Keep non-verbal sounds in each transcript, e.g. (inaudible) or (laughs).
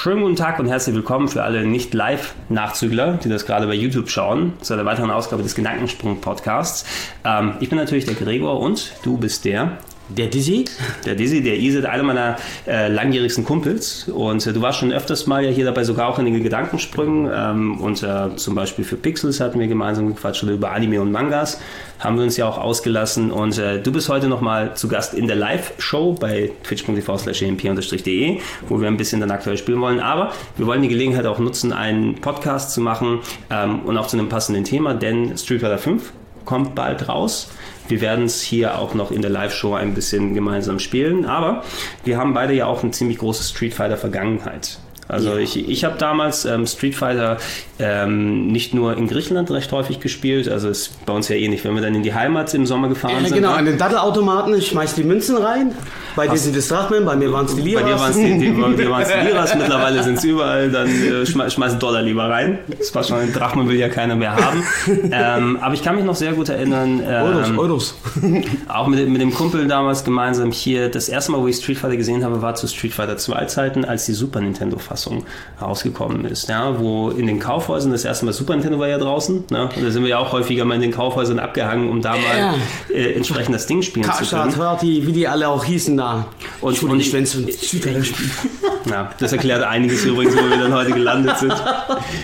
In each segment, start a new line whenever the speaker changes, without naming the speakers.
Schönen guten Tag und herzlich willkommen für alle Nicht-Live-Nachzügler, die das gerade bei YouTube schauen, zu einer weiteren Ausgabe des Gedankensprung-Podcasts. Ähm, ich bin natürlich der Gregor und du bist der
der Dizzy?
Der Dizzy, der Isid, einer meiner äh, langjährigsten Kumpels. Und äh, du warst schon öfters mal ja hier dabei, sogar auch in den Gedankensprüngen. Ähm, und äh, zum Beispiel für Pixels hatten wir gemeinsam gequatscht oder über Anime und Mangas haben wir uns ja auch ausgelassen. Und äh, du bist heute nochmal zu Gast in der Live-Show bei twitch.tv slash emp-de, wo wir ein bisschen dann aktuell spielen wollen. Aber wir wollen die Gelegenheit auch nutzen, einen Podcast zu machen ähm, und auch zu einem passenden Thema, denn Street Fighter 5 kommt bald raus. Wir werden es hier auch noch in der Live-Show ein bisschen gemeinsam spielen, aber wir haben beide ja auch eine ziemlich große Street Fighter Vergangenheit. Also ja. ich, ich habe damals ähm, Street Fighter ähm, nicht nur in Griechenland recht häufig gespielt, also ist bei uns ja ähnlich, wenn wir dann in die Heimat im Sommer gefahren ja,
sind. Genau, an den Dattelautomaten, ich schmeiß die Münzen rein. Bei dir sind es Drachmen, bei mir waren es die Liras. Bei dir waren es die, die,
die (laughs) Liras, mittlerweile sind es überall, dann äh, schmeiß, schmeiß Dollar lieber rein. Das war schon, Drachmen will ja keiner mehr haben. (laughs) ähm, aber ich kann mich noch sehr gut erinnern.
Ähm, Euros, Euros. (laughs)
auch mit, mit dem Kumpel damals gemeinsam hier, das erste Mal, wo ich Street Fighter gesehen habe, war zu Street Fighter 2 Zeiten, als die Super Nintendo-Fassung rausgekommen ist. Ja, wo in den Kauf Kaufhäusern, das erste Mal Super Nintendo war ja draußen, ne? und da sind wir ja auch häufiger mal in den Kaufhäusern abgehangen, um da mal ja. äh, entsprechend das Ding spielen Kascha, zu können.
Hörti, wie die alle auch hießen da.
Und, und, und wenn Ja, das erklärt einiges übrigens, wo wir dann heute gelandet sind.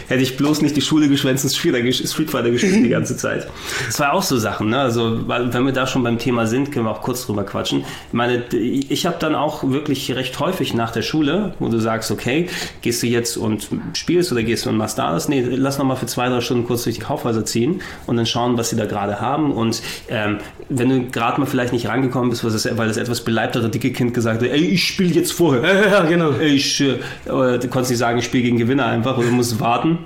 Hätte ich bloß nicht die Schule geschwänzt und Street Fighter gespielt die ganze Zeit. Das war auch so Sachen, ne? Also, wenn wir da schon beim Thema sind, können wir auch kurz drüber quatschen. Ich meine, ich habe dann auch wirklich recht häufig nach der Schule, wo du sagst, okay, gehst du jetzt und spielst oder gehst du und machst da das? Nee, lass noch mal für zwei, drei Stunden kurz durch die Kaufhäuser ziehen und dann schauen, was sie da gerade haben. Und ähm, wenn du gerade mal vielleicht nicht rangekommen bist, weil das etwas beleibtere dicke Kind gesagt hat, ey, ich spiele jetzt vorher. Ja, ja, genau. Ich, äh, du konntest nicht sagen, ich spiele gegen Gewinner einfach oder musst warten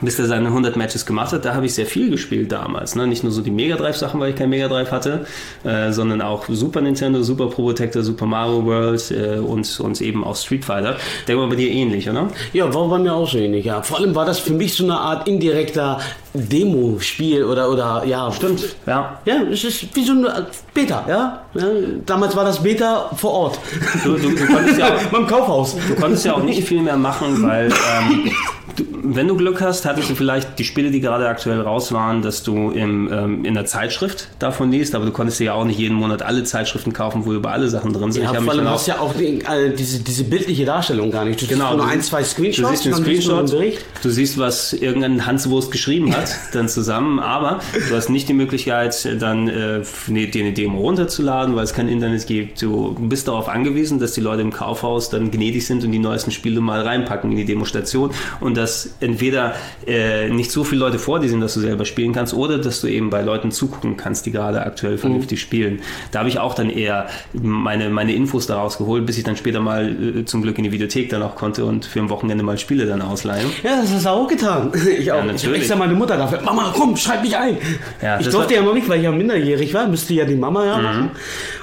bis er seine 100 Matches gemacht hat, da habe ich sehr viel gespielt damals. Ne? Nicht nur so die Mega Drive Sachen, weil ich kein Mega Drive hatte, äh, sondern auch Super Nintendo, Super Pro Protector, Super Mario World äh, und, und eben auch Street Fighter. Der war bei dir ähnlich, oder?
Ja, war bei mir auch so ähnlich, ja. Vor allem war das für mich so eine Art indirekter Demo-Spiel oder, oder, ja.
Stimmt,
ja. Ja, es ist wie so ein Beta, ja. ja. Damals war das Beta vor Ort.
Du, du, du konntest ja (laughs) auch, beim Kaufhaus. Du konntest ja auch nicht viel mehr machen, weil ähm, du, wenn du Glück hast, hattest du vielleicht die Spiele, die gerade aktuell raus waren, dass du im, ähm, in der Zeitschrift davon liest, aber du konntest dir ja auch nicht jeden Monat alle Zeitschriften kaufen, wo über alle Sachen drin sind.
Ja, vor allem hast ja auch die, äh, diese, diese bildliche Darstellung gar nicht.
Du genau, nur ein, zwei Screenshots. Du siehst den Screenshot, du siehst, was irgendein Hanswurst geschrieben hat, (laughs) dann zusammen, aber du hast nicht die Möglichkeit, dann äh, dir eine Demo runterzuladen, weil es kein Internet gibt. Du bist darauf angewiesen, dass die Leute im Kaufhaus dann gnädig sind und die neuesten Spiele mal reinpacken in die Demostation und dass entweder äh, nicht so viele Leute vor dir sind, dass du selber spielen kannst, oder dass du eben bei Leuten zugucken kannst, die gerade aktuell vernünftig mhm. spielen. Da habe ich auch dann eher meine, meine Infos daraus geholt, bis ich dann später mal äh, zum Glück in die Videothek dann auch konnte und für ein Wochenende mal Spiele dann ausleihen.
Ja, das hast du auch getan. (laughs) Ich auch. Ja, natürlich. Ich extra meine Mutter dafür. Mama, komm, schreib mich ein. Ja, ich durfte ja noch nicht, weil ich ja minderjährig war, müsste ja die Mama ja mhm. machen.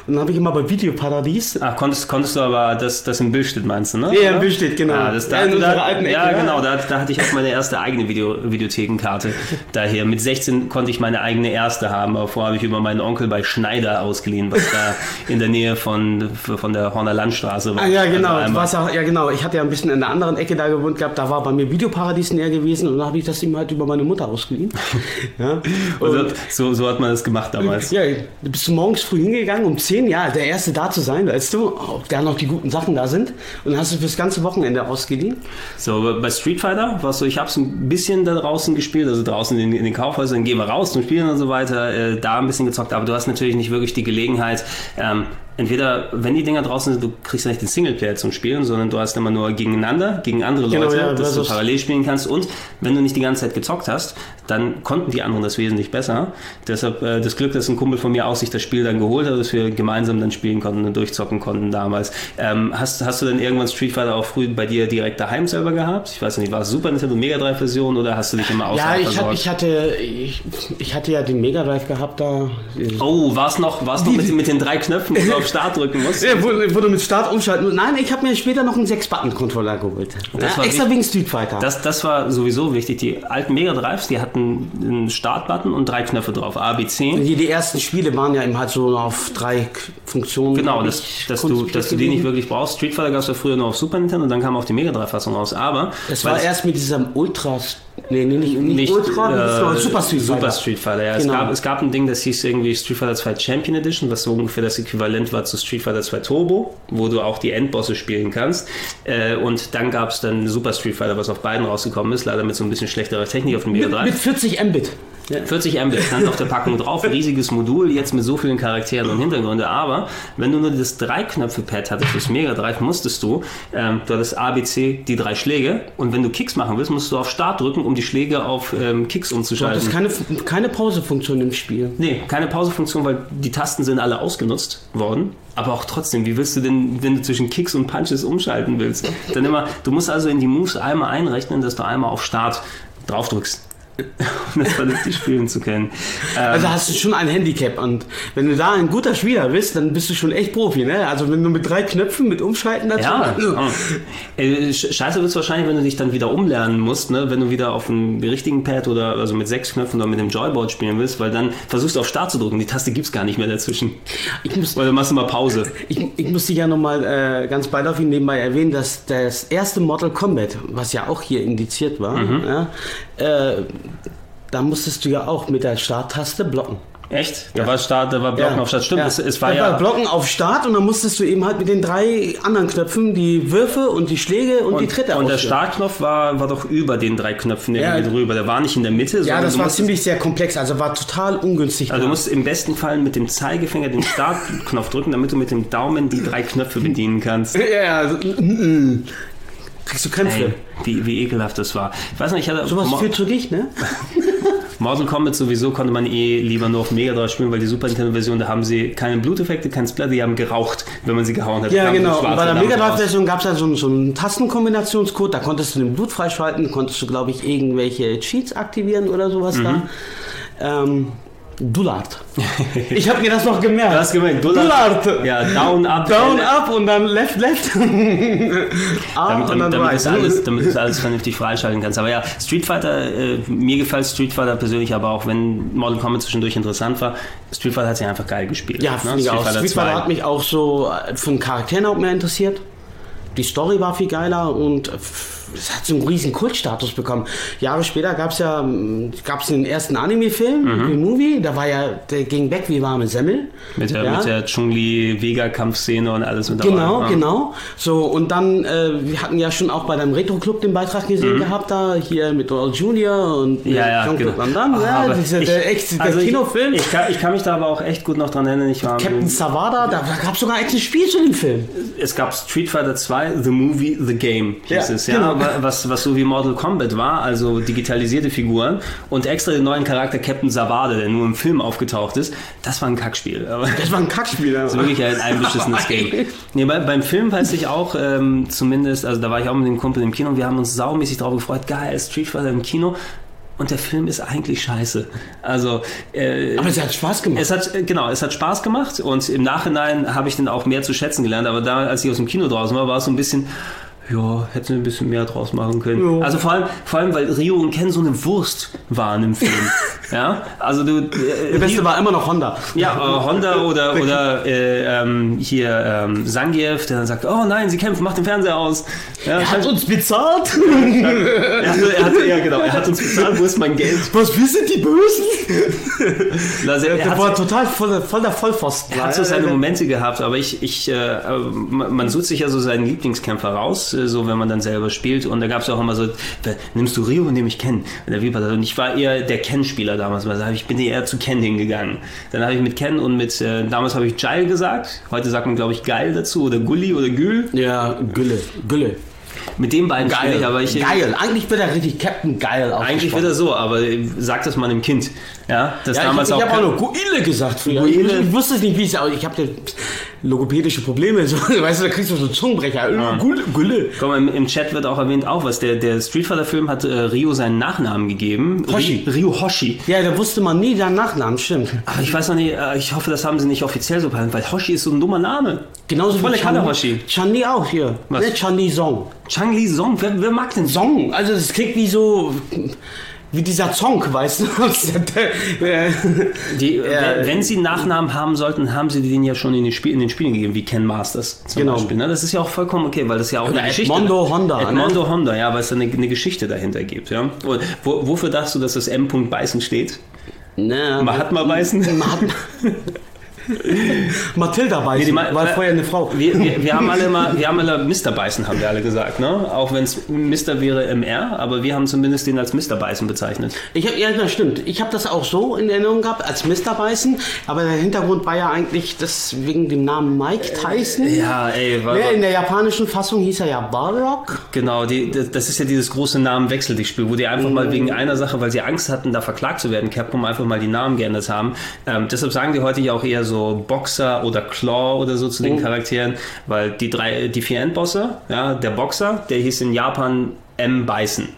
Und dann habe ich immer bei Videoparadies.
Ach, konntest, konntest du aber das, das im Bildstedt meinst du, ne?
Ja, im Bildstedt, genau. Ja,
das, da, ja, da, alten Ecke, ja, genau. Da, da hatte ich auch meine erste eigene Video, Videothekenkarte daher. Mit 16 konnte ich meine eigene erste haben, aber vorher habe ich über meinen Onkel bei Schneider ausgeliehen, was da in der Nähe von, von der Horner Landstraße
war. Ah, ja, genau. Also ja, ja, genau. Ich hatte ja ein bisschen in der anderen Ecke da gewohnt gehabt. Da war bei mir Videoparadies näher gewesen und dann habe ich das ihm halt über meine Mutter ausgeliehen. (laughs)
ja. Und so, so hat man das gemacht damals.
Ja, du bist morgens früh hingegangen um 10, ja, der erste da zu sein, weißt du, ob da noch die guten Sachen da sind. Und dann hast du fürs ganze Wochenende ausgeliehen.
So, bei Street Fighter war es so, ich habe es ein bisschen da draußen gespielt, also draußen in, in den Kaufhäusern, gehen wir raus zum Spielen und so weiter, äh, da ein bisschen gezockt, aber du hast natürlich nicht wirklich die Gelegenheit, ähm, entweder, wenn die Dinger draußen sind, du kriegst ja nicht den Singleplayer zum Spielen, sondern du hast immer nur gegeneinander, gegen andere genau, Leute, ja, dass du parallel spielen kannst. Und wenn du nicht die ganze Zeit gezockt hast, dann konnten die anderen das wesentlich besser. Deshalb äh, das Glück, dass ein Kumpel von mir auch sich das Spiel dann geholt hat, dass wir gemeinsam dann spielen konnten und durchzocken konnten damals. Ähm, hast, hast du denn irgendwann Street Fighter auch früh bei dir direkt daheim selber gehabt? Ich weiß nicht, war es Super Nintendo Mega Drive Version oder hast du dich immer
außerhalb Ja, ich, hat, ich, hatte, ich, ich, hatte ja den Mega Drive gehabt da.
Oh, war es noch, war's noch mit, mit den drei Knöpfen, (laughs) auf Start drücken musst?
Ja, wo, wo du mit Start umschalten musst. Nein, ich habe mir später noch einen 6-Button-Controller geholt. Ja, extra wegen Street Fighter.
Das, das war sowieso wichtig. Die alten Mega Drives, die hatten einen Startbutton und drei Knöpfe drauf, A, B, C.
Die, die ersten Spiele waren ja eben halt so auf drei Funktionen.
Genau, das, dass, du, dass du die nicht wirklich brauchst. Street Fighter gab es ja früher nur auf Super Nintendo und dann kam auch die Mega Drive-Fassung raus. Aber.
Das war erst mit diesem Ultra Nee, nee, nicht, nicht, nicht Ultra,
äh, Super Street Fighter. Super Street Fighter, ja. Genau. Es, gab, es gab ein Ding, das hieß irgendwie Street Fighter 2 Champion Edition, was so ungefähr das Äquivalent war zu Street Fighter 2 Turbo, wo du auch die Endbosse spielen kannst. Äh, und dann gab es dann Super Street Fighter, was auf beiden rausgekommen ist, leider mit so ein bisschen schlechterer Technik auf dem Mega
Drive. Mit 40 Mbit.
Ja. 40 Mbit stand auf der Packung drauf, (laughs) riesiges Modul, jetzt mit so vielen Charakteren und Hintergründe. Aber wenn du nur das Drei-Knöpfe-Pad hattest fürs Mega Drive, musstest du, ähm, du hattest A, B, C, die drei Schläge. Und wenn du Kicks machen willst, musst du auf Start drücken, um die Schläge auf ähm, Kicks umzuschalten.
Du hattest keine, keine Pausefunktion im Spiel.
Nee, keine Pausefunktion, weil die Tasten sind alle ausgenutzt worden. Aber auch trotzdem, wie willst du denn, wenn du zwischen Kicks und Punches umschalten willst? Dann immer, du musst also in die Moves einmal einrechnen, dass du einmal auf Start draufdrückst um das vernünftig spielen zu können.
also hast du schon ein Handicap und wenn du da ein guter Spieler bist, dann bist du schon echt Profi, ne? Also wenn du mit drei Knöpfen mit Umschalten dazu. Ja. (laughs)
Oh. Scheiße wird es wahrscheinlich, wenn du dich dann wieder umlernen musst, ne? Wenn du wieder auf dem richtigen Pad oder also mit sechs Knöpfen oder mit dem Joyboard spielen willst, weil dann versuchst du auf Start zu drücken, die Taste gibt es gar nicht mehr dazwischen. Ich muss, weil du machst immer Pause.
Ich, ich muss dich ja nochmal äh, ganz beiläufig nebenbei erwähnen, dass das erste Mortal Kombat, was ja auch hier indiziert war, mhm. ja, äh, da musstest du ja auch mit der Starttaste blocken.
Echt? Da ja. war Start, da war Blocken ja. auf Start. Stimmt, ja.
es, es war da ja. War Blocken auf Start und dann musstest du eben halt mit den drei anderen Knöpfen die Würfe und die Schläge und, und die Tritte
Und der Startknopf war, war doch über den drei Knöpfen irgendwie drüber. Der war nicht in der Mitte.
Ja, das war ziemlich sehr komplex, also war total ungünstig.
Also du musst im besten Fall mit dem Zeigefinger den Startknopf drücken, damit du mit dem Daumen die drei Knöpfe bedienen kannst. (laughs)
Ja, also, mm, mm. Kriegst du Krämpfe. Ey,
wie, wie ekelhaft das war.
Ich weiß nicht, ich hatte. Sowas führt zu dich, ne? (laughs)
Mortal Kombat sowieso konnte man eh lieber nur auf Mega Drive spielen, weil die Super Nintendo-Version, da haben sie keine Bluteffekte, kein Splatter, die haben geraucht, wenn man sie gehauen hat.
Ja, genau. Und bei der Mega Drive-Version gab es ja so, so einen Tastenkombinationscode, da konntest du den Blut freischalten, konntest du, glaube ich, irgendwelche Cheats aktivieren oder sowas mhm. da. Ähm, Dullard. (laughs) Ich habe mir das noch gemerkt.
Du hast gemerkt,
Dullard.
Dullard. Ja, down, up.
Down, up und dann left, left. (laughs)
damit, dann damit, ist alles, (laughs) damit du alles vernünftig freischalten kannst. Aber ja, Street Fighter, äh, mir gefällt Street Fighter persönlich, aber auch wenn Mortal Kombat zwischendurch interessant war, Street Fighter hat sich einfach geil gespielt.
Ja, ne? Street, Fighter, Street Fighter hat mich auch so äh, von Charakteren auch mehr interessiert. Die Story war viel geiler und es hat so einen riesen Kultstatus bekommen. Jahre später gab es ja gab's den ersten Anime-Film, mhm. Movie, da war ja, der ging weg wie warme Semmel.
Mit der, ja. der Chun-Li-Vega-Kampfszene und alles
mit Genau, dabei. genau. So, und dann, äh, wir hatten ja schon auch bei deinem Retro-Club den Beitrag gesehen mhm. gehabt, da hier mit Donald Jr. und
ja, ja,
Jean-Claude genau. Van Damme, ja, dieser, ich, der, echt, der
also Kinofilm. Ich, ich, kann, ich, kann, mich da aber auch echt gut noch dran erinnern. Ich
war Captain Savada, da gab es sogar ein Spiel zu dem Film.
Es gab Street Fighter 2, The Movie, The Game hieß ja, es, ja, genau. was, was so wie Mortal Kombat war, also digitalisierte Figuren und extra den neuen Charakter Captain Savade, der nur im Film aufgetaucht ist, das war ein Kackspiel.
Das war ein Kackspiel. (laughs)
Das ist wirklich ein einbeschissenes Game. (laughs) Nee, bei, beim Film weiß ich auch ähm, zumindest, also da war ich auch mit dem Kumpel im Kino und wir haben uns saumäßig drauf gefreut, geil, Street Fighter im Kino und der Film ist eigentlich scheiße. Also,
äh, aber es hat Spaß gemacht.
Es hat genau, es hat Spaß gemacht und im Nachhinein habe ich den auch mehr zu schätzen gelernt. Aber da, als ich aus dem Kino draußen war, war es so ein bisschen, ja, hätten sie ein bisschen mehr draus machen können. Ja. Also vor allem, vor allem, weil Rio und Ken so eine Wurst waren im Film. (laughs) ja, also du.
Äh, Der Beste Rio, war immer noch Honda.
Ja, äh, Honda oder, (laughs) oder äh, ähm, hier ähm, Sangiev, der dann sagt, oh nein, sie kämpfen, mach den Fernseher aus.
Ja, er hat uns bezahlt.
ja, er hat, ja, genau, er hat uns bezahlt, wo ist mein Geld?
Was, wir sind die Bösen? (laughs) also, er, er war total voll, voll der Vollpfosten.
Er hat so seine Momente gehabt, aber ich, ich äh, man sucht sich ja so seinen Lieblingskämpfer raus, so wenn man dann selber spielt. Und da gab es auch immer so, nimmst du Rio, den ich kenne? Und ich war eher der Ken-Spieler damals. Also ich bin eher zu Ken hingegangen. Dann habe ich mit Ken und mit, äh, damals habe ich Jail gesagt. Heute sagt man, glaube ich, Geil dazu oder Gulli oder Gül.
Ja, Gülle. Gülle.
Mit den beiden
geil,
ich, aber ich.
Geil. Eigentlich wird er richtig Captain Geil
Eigentlich wird er so, aber sag das mal einem Kind. Ja, das
ja,
damals
ich, ich
auch.
Ich habe auch nur Guile gesagt früher. Guile. Ich, ich, wusste nicht, wie es aussieht. Ich habe logopädische Probleme. So, (laughs) weißt du, da kriegst du so Zungenbrecher. Ja.
Guille. Komm, im, im, Chat wird auch erwähnt, auch was. Der, der Street Fighter Film hat äh, Rio seinen Nachnamen gegeben.
Hoshi.
Rio Hoshi.
Ja, da wusste man nie seinen Nachnamen, stimmt.
Aber ich weiß noch nicht, äh, ich hoffe, das haben sie nicht offiziell so behandelt, weil Hoshi ist so ein dummer Name.
Genauso
Volle Kalle Hoshi.
Chani auch hier. Was? Ne, Chani Song.
Chang Song? Wer, wer mag den
Song? Also das klingt wie so wie dieser Song, weißt du? (laughs)
die, äh, wenn sie Nachnamen haben sollten, haben sie den ja schon in den, Spiel, in den Spielen gegeben, wie Ken Masters zum
genau.
Beispiel. Ne? Das ist ja auch vollkommen okay, weil das ja auch
Oder eine Geschichte Edmondo Honda.
Edmondo ne? Honda, ja, weil es eine, eine Geschichte dahinter gibt. Ja? Und wo, wofür dachtest du, dass das M. Beißen steht?
Na,
Mahatma Beißen?
Mahatma. (laughs) (laughs) Mathilda Beißen, nee, war vorher eine Frau.
Wir, wir, wir, haben alle immer, wir haben alle Mr. Beißen, haben wir alle gesagt, ne? Auch wenn es Mr. wäre MR, aber wir haben zumindest den als Mr. Beißen bezeichnet.
Ich hab, ja, das stimmt. Ich habe das auch so in Erinnerung gehabt, als Mr. Beißen, aber der Hintergrund war ja eigentlich das wegen dem Namen Mike Tyson.
Ja, ey.
War, ja, in der japanischen Fassung hieß er ja Balrog.
Genau, die, das ist ja dieses große Namenwechsel, die Spiel, wo die einfach mhm. mal wegen einer Sache, weil sie Angst hatten, da verklagt zu werden, Capcom einfach mal die Namen geändert haben. Ähm, deshalb sagen die heute ja auch eher so so Boxer oder Claw oder so zu den mhm. Charakteren, weil die drei, die vier Endbosse, ja, der Boxer, der hieß in Japan M. Bison.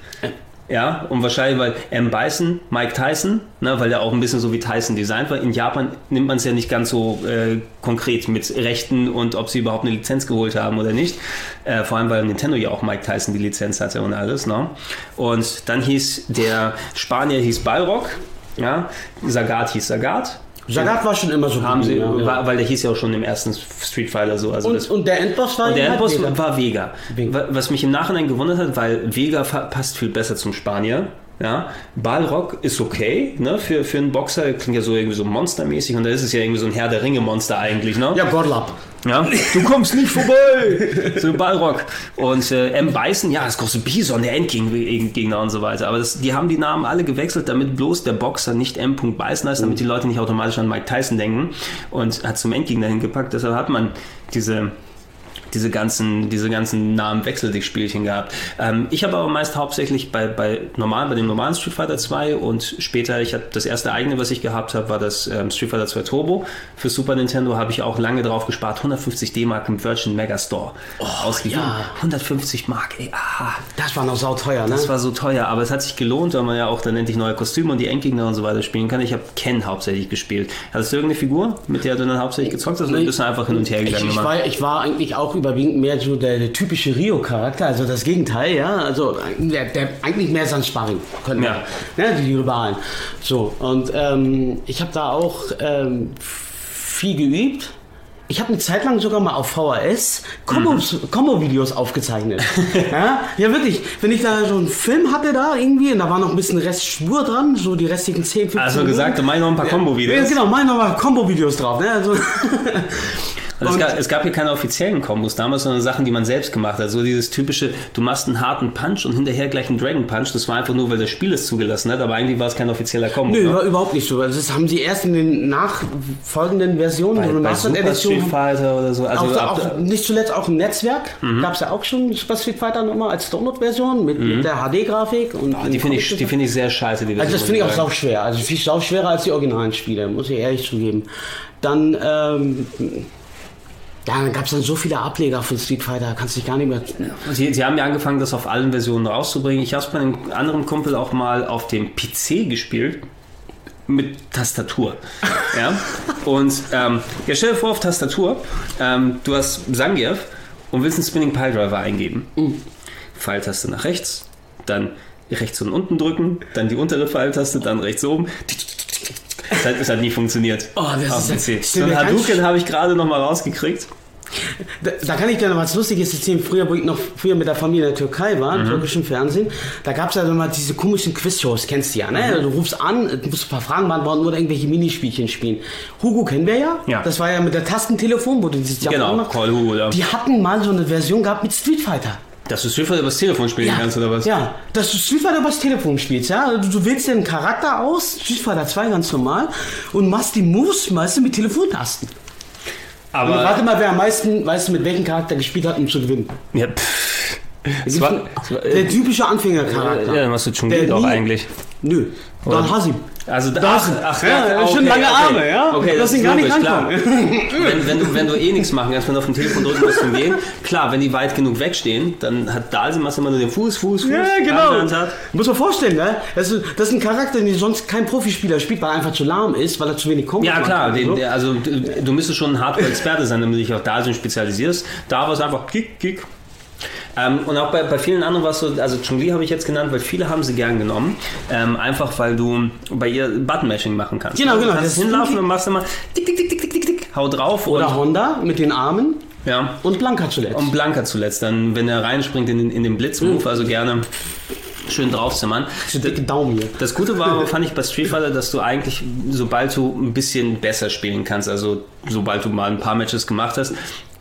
Ja, und wahrscheinlich, weil M. Bison, Mike Tyson, ne, weil der auch ein bisschen so wie Tyson designt war. In Japan nimmt man es ja nicht ganz so äh, konkret mit Rechten und ob sie überhaupt eine Lizenz geholt haben oder nicht. Äh, vor allem, weil Nintendo ja auch Mike Tyson die Lizenz hatte und alles. Ne? Und dann hieß der Spanier hieß Balrog, ja, Sagat hieß Sagat
Sagat war schon immer so
haben sie, ja. war, weil der hieß ja auch schon im ersten Street Fighter so. Also
und,
das,
und der Endboss war
und der Endboss Vega. war Vega. Vega. Was mich im Nachhinein gewundert hat, weil Vega passt viel besser zum Spanier. Ja, Balrog ist okay, ne, für, für einen Boxer, klingt ja so irgendwie so monstermäßig und da ist es ja irgendwie so ein Herr der Ringe Monster eigentlich, ne?
Ja, Godlap.
Ja, du kommst nicht vorbei! (laughs) so Balrog. Und äh, M. Bison, ja, das große Bison, der Endgegner und so weiter. Aber das, die haben die Namen alle gewechselt, damit bloß der Boxer nicht M. Bison heißt, damit die Leute nicht automatisch an Mike Tyson denken und hat zum Endgegner hingepackt. Deshalb hat man diese diese ganzen, diese ganzen Namen wechsel dich Spielchen gehabt. Ähm, ich habe aber meist hauptsächlich bei, bei normalen, bei dem normalen Street Fighter 2 und später, ich hatte das erste eigene, was ich gehabt habe, war das ähm, Street Fighter 2 Turbo. Für Super Nintendo habe ich auch lange drauf gespart, 150 D-Mark im Virgin Megastore
oh, ausgegeben. Ja.
150 Mark, ey, ah.
Das war noch sauteuer, ne?
Das war so teuer, aber es hat sich gelohnt, weil man ja auch dann endlich neue Kostüme und die Endgegner und so weiter spielen kann. Ich habe Ken hauptsächlich gespielt. Hattest du irgendeine Figur, mit der du dann hauptsächlich gezockt hast, oder bist du einfach hin und her gegangen?
Ich, ich, war, ich war eigentlich auch überwiegend mehr so der, der typische Rio-Charakter, also das Gegenteil, ja. Also der, der eigentlich mehr sein Sparring können ja. ja ne, die Rivalen. So, und ähm, ich habe da auch ähm, viel geübt. Ich habe eine Zeit lang sogar mal auf VHS Combo-Videos mhm. aufgezeichnet. (laughs) ja? ja, wirklich. Wenn ich da so einen Film hatte da irgendwie und da war noch ein bisschen Restspur dran, so die restlichen 10, 15
Also gesagt, du meinst noch ein paar Combo-Videos. Ja,
genau, meine noch mal Combo-Videos drauf. Ne? Also (laughs) (laughs)
Also es, gab, es gab hier keine offiziellen Kombos damals, sondern Sachen, die man selbst gemacht hat. So dieses typische, du machst einen harten Punch und hinterher gleich einen Dragon Punch. Das war einfach nur, weil das Spiel es zugelassen hat, aber eigentlich war es kein offizieller Kombo.
Nö, ne? war überhaupt nicht so. Also das haben sie erst in den nachfolgenden Versionen,
bei, bei Super Edition, Street Fighter oder so.
Also auch, auch, nicht zuletzt auch im Netzwerk mhm. gab es ja auch schon Super Street Fighter nochmal als Download-Version mit, mhm. mit, der HD-Grafik. und
oh, Die finde ich, find ich sehr scheiße.
Die also das finde ich auch sau schwer. Also viel sau schwerer als die originalen Spiele, muss ich ehrlich zugeben. Dann ähm, ja, dann gab es dann so viele Ableger von Street Fighter, kannst du dich gar nicht mehr.
Sie, Sie haben ja angefangen, das auf allen Versionen rauszubringen. Ich habe es bei einem anderen Kumpel auch mal auf dem PC gespielt. Mit Tastatur. (laughs) ja. Und ähm, ja, stell dir vor, auf Tastatur, ähm, du hast Zangief und willst einen Spinning Pile Driver eingeben. Mhm. Pfeiltaste nach rechts, dann rechts und unten drücken, dann die untere Pfeiltaste, dann rechts oben. Das hat, das hat nie funktioniert.
Oh, das
auf ist PC. So ein Hadouken habe ich gerade noch mal rausgekriegt.
Da, da, kann ich dir noch was Lustiges erzählen. Früher, wo ich noch früher mit der Familie in der Türkei war, im mhm. türkischen Fernsehen, da gab es ja immer diese komischen Quizshows, kennst du ja, ne? Mhm. Du rufst an, du musst ein paar Fragen beantworten oder irgendwelche Minispielchen spielen. Hugo kennen wir ja. ja. Das war ja mit der Tastentelefon, wo du dieses
Jahr Genau, Call Hugo,
ja. Die hatten mal so eine Version gehabt mit Street Fighter.
Dass du Street Fighter übers Telefon spielen
ja,
kannst, oder was?
Ja, dass du Street Fighter übers Telefon spielst, ja. Du, du wählst dir einen Charakter aus, Street Fighter 2 ganz normal, und machst die Moves meistens mit Telefontasten. Aber. Und warte mal, wer am meisten, weißt du, mit welchem Charakter gespielt hat, um zu gewinnen? Ja, pff. War, der typische Anfängercharakter.
Ja, dann machst du schon auch eigentlich.
Nö, Don Hasim.
Also
da, ach,
ach, ja, okay,
schon lange Arme, okay. ja?
Okay, das, das gar nicht klar. wenn, wenn, du, wenn du eh nichts machen kannst, wenn du auf dem Telefon drücken musst zum Gehen, klar, wenn die weit genug wegstehen, dann hat Dalsimas immer nur den Fuß, Fuß, Fuß.
Ja, genau. Hat. Muss man vorstellen, ne? Das ist, das ist ein Charakter, den sonst kein Profispieler spielt, weil er einfach zu lahm ist, weil er zu wenig kommt.
Ja, klar. Den, der, also du, du müsstest schon ein Hardcore-Experte sein, damit du dich auf Dalsim spezialisierst. Da war es einfach Kick, Kick, ähm, und auch bei, bei vielen anderen war es so, also Chun-Li habe ich jetzt genannt, weil viele haben sie gern genommen. Ähm, einfach weil du bei ihr Button-Mashing machen kannst.
Genau, genau. Du
kannst hinlaufen und machst immer tick, tick, tick, tick, tick, tick, hau drauf.
Oder Honda mit den Armen.
Ja.
Und Blanka zuletzt.
Und Blanka zuletzt. Dann, wenn er reinspringt in den, in den Blitzmove, mhm. also gerne schön draufzimmern.
Dicke Daumen hier.
Das Gute war (laughs) fand ich bei Street Fighter, dass du eigentlich, sobald du ein bisschen besser spielen kannst, also sobald du mal ein paar Matches gemacht hast,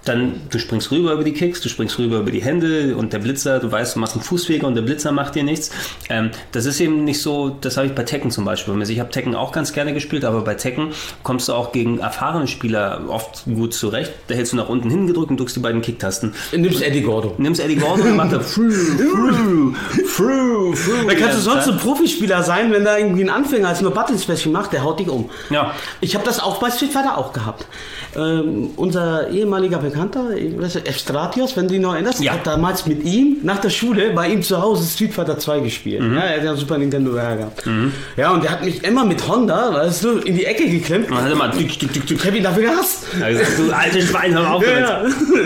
dann du springst rüber über die Kicks, du springst rüber über die Hände und der Blitzer, du weißt, du machst einen Fußweger und der Blitzer macht dir nichts. Ähm, das ist eben nicht so, das habe ich bei Tekken zum Beispiel. Ich habe Tekken auch ganz gerne gespielt, aber bei Tekken kommst du auch gegen erfahrene Spieler oft gut zurecht. Da hältst du nach unten hingedrückt und drückst die beiden Kicktasten.
Nimmst Eddie Gordo.
Nimmst Eddie Gordo und macht er (laughs) früh, früh,
früh, früh. Da kannst du sonst ein Profispieler sein, wenn da irgendwie ein Anfänger als nur Button Special macht, der haut dich um.
Ja.
Ich habe das auch bei Street Fighter auch gehabt. Ähm, unser ehemaliger Bekannter, Estratios, wenn du dich noch erinnerst, ja. hat damals mit ihm nach der Schule bei ihm zu Hause Street Fighter 2 gespielt. Mhm. Ja, er hat ja Super Nintendo gehabt. Mhm. Ja, und der hat mich immer mit Honda, weißt du, in die Ecke geklemmt.
Man hat immer, du,
du, du, du, Kevin dafür gehasst.
du alte Schwein, hör auf
ja,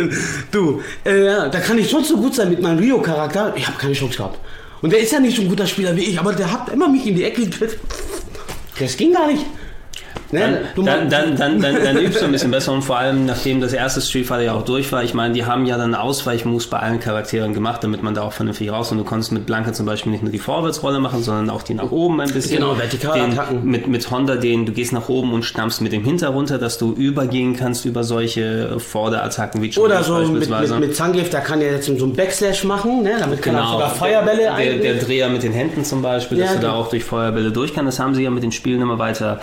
(laughs) Du, äh, da kann ich schon so gut sein mit meinem Rio-Charakter. Ich habe keine Chance gehabt. Und der ist ja nicht so ein guter Spieler wie ich, aber der hat immer mich in die Ecke geklemmt. Das ging gar nicht.
Ne? Dann, dann, dann, dann, dann, übst du ein bisschen besser und vor allem, nachdem das erste Street Fighter ja auch durch war, ich meine, die haben ja dann Ausweichmoves bei allen Charakteren gemacht, damit man da auch vernünftig raus und du konntest mit Blanka zum Beispiel nicht nur die Vorwärtsrolle machen, sondern auch die nach oben ein bisschen.
Genau, vertikal
Mit, mit Honda, den du gehst nach oben und stammst mit dem Hinter runter, dass du übergehen kannst über solche Vorderattacken
wie Oder so mit, mit, mit Zangief, da kann er jetzt so einen Backslash machen, ne? damit kann
genau.
er sogar Feuerbälle
der, der, der Dreher mit den Händen zum Beispiel, dass ja, du da genau. auch durch Feuerbälle durch kannst. Das haben sie ja mit den Spielen immer weiter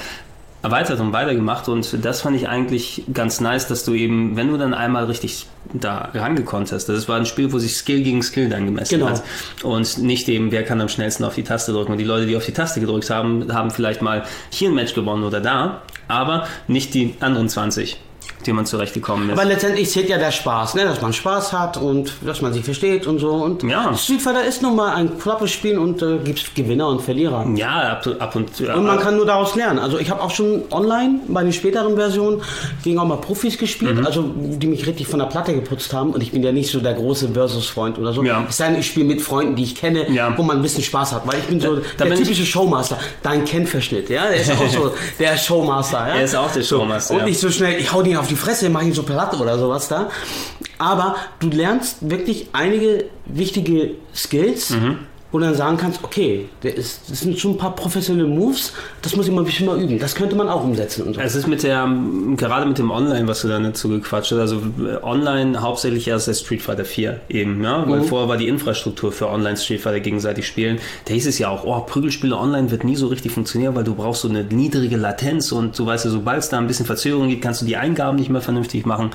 erweitert und weitergemacht. Und das fand ich eigentlich ganz nice, dass du eben, wenn du dann einmal richtig da rangekonnt hast, das war ein Spiel, wo sich Skill gegen Skill dann gemessen genau. hat. Und nicht eben, wer kann am schnellsten auf die Taste drücken. Und die Leute, die auf die Taste gedrückt haben, haben vielleicht mal hier ein Match gewonnen oder da, aber nicht die anderen 20 dem man zurechtgekommen ist.
Aber letztendlich zählt ja der Spaß, ne? dass man Spaß hat und dass man sich versteht und so. Und ja. Street Fighter ist nun mal ein knappes Spiel und äh, gibt Gewinner und Verlierer.
Ja, ab, ab und
zu. Ja. Und man kann nur daraus lernen. Also ich habe auch schon online bei den späteren Versionen gegen auch mal Profis gespielt, mhm. also die mich richtig von der Platte geputzt haben und ich bin ja nicht so der große Versus-Freund oder so. Ja. Es sei denn, ich spiele mit Freunden, die ich kenne, ja. wo man ein bisschen Spaß hat, weil ich bin so da, der typische Showmaster. Dein Kennverschnitt, ja, der ist auch so (laughs) der Showmaster. Ja?
Er ist auch der Showmaster.
So, und nicht so schnell, ich hau den auf die Fresse, mache ihn so platt oder sowas da. Aber du lernst wirklich einige wichtige Skills. Mhm wo du dann sagen kannst, okay, ist, das sind schon ein paar professionelle Moves, das muss ich mal ein bisschen mal üben. Das könnte man auch umsetzen. Und
so. Es ist mit der, gerade mit dem Online, was du da dazu gequatscht hast, also online hauptsächlich erst der Street Fighter 4 eben, ja, weil mhm. vorher war die Infrastruktur für Online Street Fighter gegenseitig spielen. Da hieß es ja auch, oh, Prügelspiele online wird nie so richtig funktionieren, weil du brauchst so eine niedrige Latenz und du weißt ja, sobald es da ein bisschen Verzögerung gibt, kannst du die Eingaben nicht mehr vernünftig machen.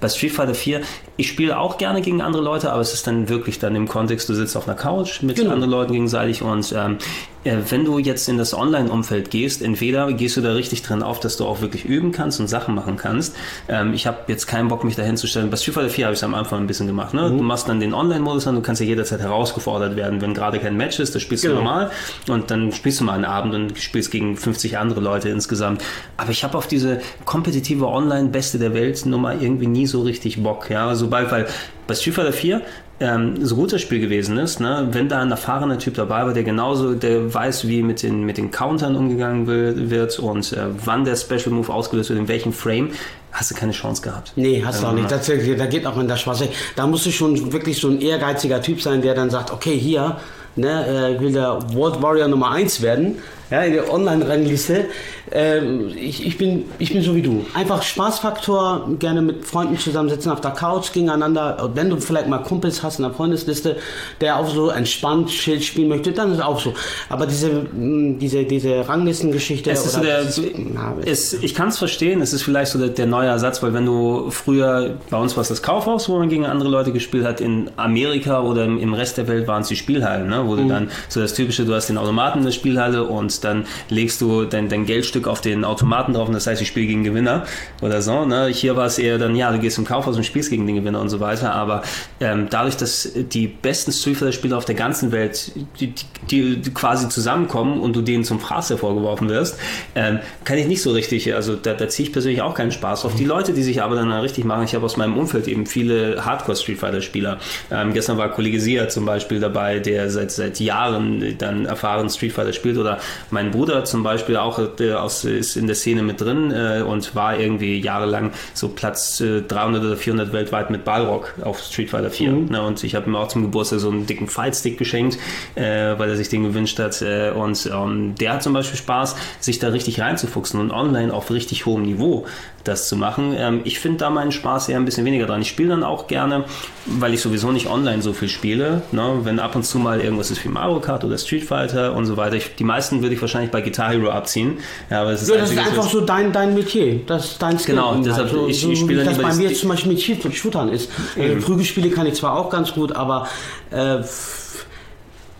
Bei Street Fighter 4, ich spiele auch gerne gegen andere Leute, aber es ist dann wirklich dann im Kontext, du sitzt auf einer Couch mit genau. anderen anderen Leuten gegenseitig und ähm, äh, wenn du jetzt in das Online-Umfeld gehst, entweder gehst du da richtig drin auf, dass du auch wirklich üben kannst und Sachen machen kannst. Ähm, ich habe jetzt keinen Bock, mich da hinzustellen. Bei Street Fighter 4 habe ich es am Anfang ein bisschen gemacht. Ne? Mhm. Du machst dann den Online-Modus an, du kannst ja jederzeit herausgefordert werden. Wenn gerade kein Match ist, das spielst genau. du normal und dann spielst du mal einen Abend und spielst gegen 50 andere Leute insgesamt. Aber ich habe auf diese kompetitive Online-Beste der Welt Nummer irgendwie nie so richtig Bock. Ja, sobald, weil bei Street Fighter 4 ähm, so gut das Spiel gewesen ist, ne, wenn da ein erfahrener Typ dabei war, der genauso, der weiß, wie mit den, mit den Countern umgegangen wird und äh, wann der Special Move ausgelöst wird, in welchem Frame, hast du keine Chance gehabt.
Nee, hast du auch nicht. Das, da geht auch in der Schwarze. Da musst du schon wirklich so ein ehrgeiziger Typ sein, der dann sagt, okay, hier, ne, äh, will der World Warrior Nummer 1 werden ja, in der Online-Rangliste. Ähm, ich, ich, bin, ich bin so wie du. Einfach Spaßfaktor, gerne mit Freunden zusammensitzen auf der Couch gegeneinander. Wenn du vielleicht mal Kumpels hast in der Freundesliste, der auch so entspannt Schild spielen möchte, dann ist es auch so. Aber diese, mm, diese, diese Ranglistengeschichte.
Es ist der, na, es, ich kann es verstehen, es ist vielleicht so der, der, neue Ersatz, weil wenn du früher, bei uns war es das Kaufhaus, wo man gegen andere Leute gespielt hat, in Amerika oder im, im Rest der Welt waren es die Spielhallen, ne? wo mhm. du dann so das typische, du hast den Automaten in der Spielhalle und dann legst du dein, dein Geldstück auf den Automaten drauf und das heißt, ich spiele gegen Gewinner oder so. Ne? Hier war es eher dann, ja, du gehst im Kaufhaus und spielst gegen den Gewinner und so weiter. Aber ähm, dadurch, dass die besten Street Fighter Spieler auf der ganzen Welt, die, die, die, quasi zusammenkommen und du denen zum Fraß hervorgeworfen wirst, ähm, kann ich nicht so richtig, also da, da ziehe ich persönlich auch keinen Spaß drauf. Die Leute, die sich aber dann richtig machen, ich habe aus meinem Umfeld eben viele Hardcore Street Fighter Spieler. Ähm, gestern war Kollege Sia zum Beispiel dabei, der seit, seit Jahren dann erfahren Street Fighter spielt oder mein Bruder zum Beispiel auch der aus, ist in der Szene mit drin äh, und war irgendwie jahrelang so Platz äh, 300 oder 400 weltweit mit Balrog auf Street Fighter 4. Mhm. Ne? Und ich habe ihm auch zum Geburtstag so einen dicken Fightstick geschenkt, äh, weil er sich den gewünscht hat. Äh, und ähm, der hat zum Beispiel Spaß, sich da richtig reinzufuchsen und online auf richtig hohem Niveau das zu machen. Ähm, ich finde da meinen Spaß eher ein bisschen weniger dran. Ich spiele dann auch gerne, weil ich sowieso nicht online so viel spiele. Ne? Wenn ab und zu mal irgendwas ist wie Mario Kart oder Street Fighter und so weiter. Ich, die meisten würde ich wahrscheinlich bei Guitar Hero abziehen.
Ja, aber es ist, ja, das ist einfach so dein, dein Metier. Das ist dein
Skill. Genau, deshalb
halt. so, ich, ich spiele das bei mir zum Beispiel mit Shootern ist. Äh, Prügelspiele kann ich zwar auch ganz gut, aber äh,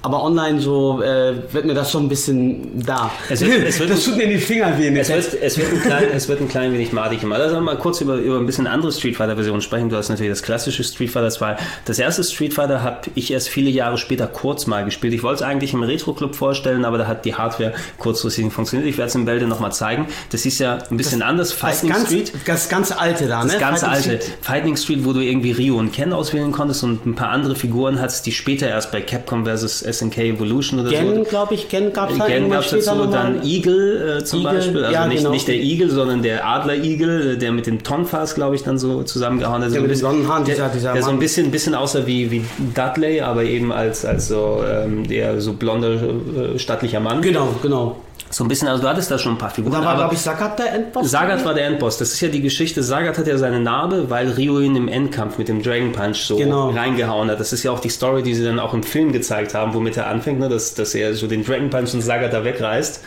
aber online so äh, wird mir das schon ein bisschen da.
Es wird, es wird, das tut mir in die Finger weh. Es wird, es, wird ein klein, es wird ein klein wenig madig immer. Lass uns mal kurz über, über ein bisschen andere Street Fighter Versionen sprechen. Du hast natürlich das klassische Street Fighter 2. Das erste Street Fighter habe ich erst viele Jahre später kurz mal gespielt. Ich wollte es eigentlich im Retro Club vorstellen, aber da hat die Hardware kurzfristig nicht funktioniert. Ich werde es im Bälde nochmal zeigen. Das ist ja ein bisschen das, anders.
Fighting das ganz, Street. Das ganz alte da,
ne? Das ganz Fighting alte. Street. Fighting Street, wo du irgendwie Rio und Ken auswählen konntest und ein paar andere Figuren hattest, die später erst bei Capcom vs. SNK Evolution oder
Gen, so. glaube ich, Gen
gab es halt Gen gab es dazu, dann Eagle äh, zum Eagle, Beispiel, also ja, nicht, genau. nicht der Eagle, sondern der Adler-Igel, äh, der mit dem Tonfass, glaube ich, dann so zusammengehauen hat. Der, so mit Sonnenhahn, dieser, dieser der so ein bisschen, bisschen aussah wie, wie Dudley, aber eben als, als so ähm, der so blonder, äh, stattlicher Mann.
Genau, genau.
So ein bisschen, also du hattest da schon ein paar Figuren.
Da war, glaube ich, Sagat der Endboss.
Sagat war der Endboss. Das ist ja die Geschichte. Sagat hat ja seine Narbe, weil Ryo ihn im Endkampf mit dem Dragon Punch so genau. reingehauen hat. Das ist ja auch die Story, die sie dann auch im Film gezeigt haben, womit er anfängt, ne? dass, dass er so den Dragon Punch und Sagat da wegreißt.